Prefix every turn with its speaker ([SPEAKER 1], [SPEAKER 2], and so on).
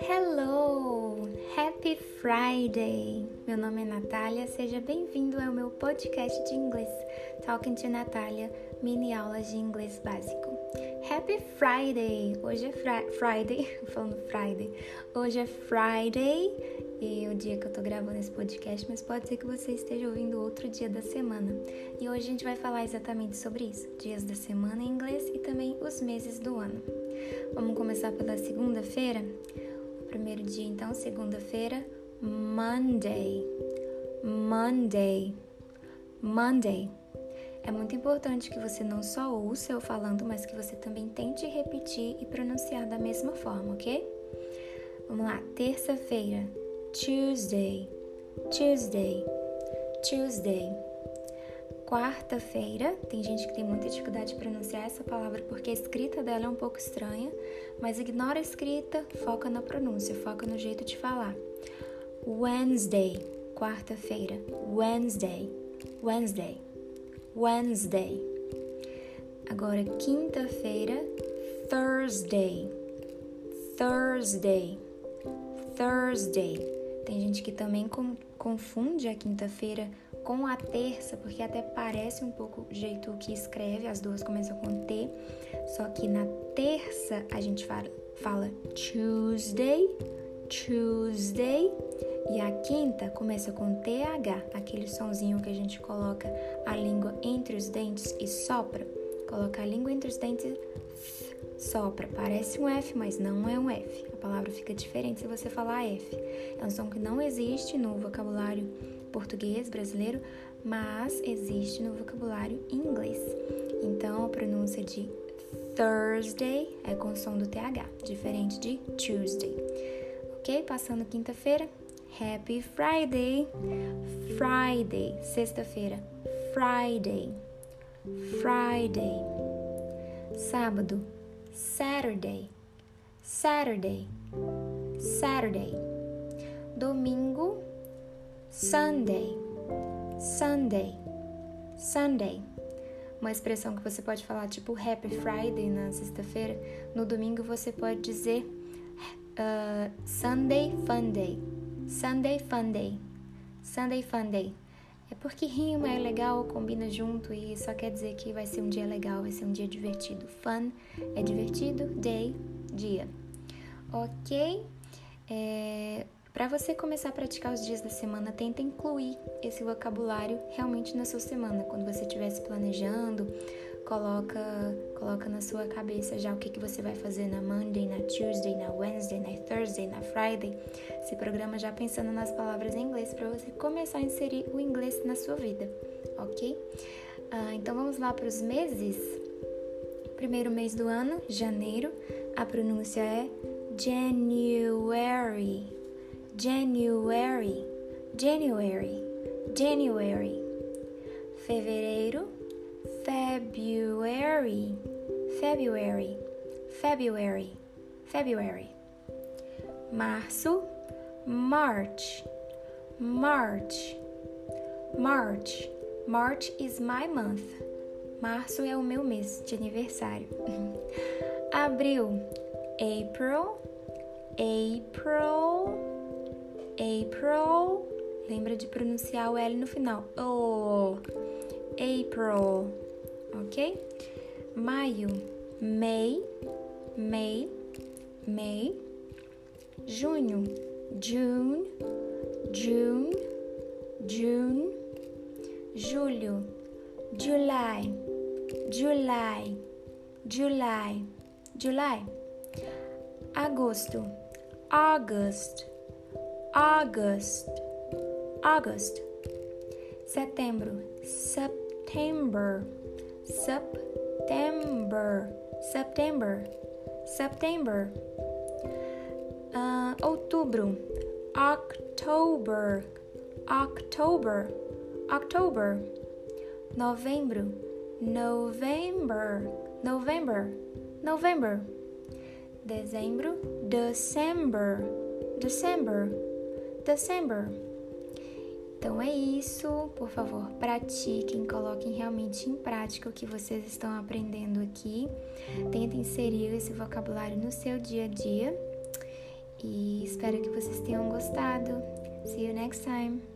[SPEAKER 1] Hello! Happy Friday! Meu nome é Natália, seja bem-vindo ao meu podcast de inglês, Talking to Natália, mini aulas de inglês básico. Happy Friday! Hoje é fri Friday, falando Friday. Hoje é Friday e o dia que eu tô gravando esse podcast, mas pode ser que você esteja ouvindo outro dia da semana. E hoje a gente vai falar exatamente sobre isso: dias da semana em inglês e também os meses do ano. Vamos começar pela segunda-feira? O primeiro dia, então, segunda-feira, Monday. Monday. Monday. É muito importante que você não só ouça eu falando, mas que você também tente repetir e pronunciar da mesma forma, ok? Vamos lá, terça-feira, Tuesday, Tuesday, Tuesday. Quarta-feira, tem gente que tem muita dificuldade de pronunciar essa palavra porque a escrita dela é um pouco estranha, mas ignora a escrita, foca na pronúncia, foca no jeito de falar. Wednesday, quarta-feira, Wednesday, Wednesday, Wednesday. Agora, quinta-feira, Thursday, Thursday, Thursday. Tem gente que também confunde a quinta-feira com a terça, porque até parece um pouco o jeito que escreve, as duas começam com T, só que na terça a gente fala, fala Tuesday, Tuesday, e a quinta começa com TH, aquele sonzinho que a gente coloca a língua entre os dentes e sopra. Coloca a língua entre os dentes sopra. Parece um F, mas não é um F. A palavra fica diferente se você falar F. É um som que não existe no vocabulário português brasileiro, mas existe no vocabulário inglês. Então, a pronúncia de Thursday é com o som do TH, diferente de Tuesday. Ok? Passando quinta-feira. Happy Friday! Friday, sexta-feira. Friday. Friday. Sábado, Saturday, Saturday, Saturday. Domingo, Sunday, Sunday, Sunday. Uma expressão que você pode falar tipo Happy Friday na sexta-feira. No domingo você pode dizer uh, Sunday Fun Day, Sunday Fun Day, Sunday Fun Day. É porque rima é legal, combina junto e só quer dizer que vai ser um dia legal, vai ser um dia divertido. Fun é divertido, day, dia. Ok? É, Para você começar a praticar os dias da semana, tenta incluir esse vocabulário realmente na sua semana. Quando você estiver se planejando, coloca, coloca na sua cabeça já o que, que você vai fazer na Monday, na Tuesday, na Wednesday, na Thursday, na Friday. Se programa já pensando nas palavras em inglês para você começar a inserir o inglês na sua vida, ok? Ah, então vamos lá para os meses. Primeiro mês do ano, janeiro, a pronúncia é January, January, January, January. Fevereiro, February, February, February, February. Março, March, March, March. March is my month. Março é o meu mês de aniversário. Abril, April, April, April. Lembra de pronunciar o L no final. Oh, April ok? Maio, May, May, May. Junho, June, June, June. Julho, July, July, July, July. Agosto, August, August, August. Setembro, September. September, September, September. Uh, outubro, October, October, October. Novembro, November, November, November. Dezembro, December, December, December. Então é isso, por favor, pratiquem, coloquem realmente em prática o que vocês estão aprendendo aqui. Tentem inserir esse vocabulário no seu dia a dia. E espero que vocês tenham gostado. See you next time.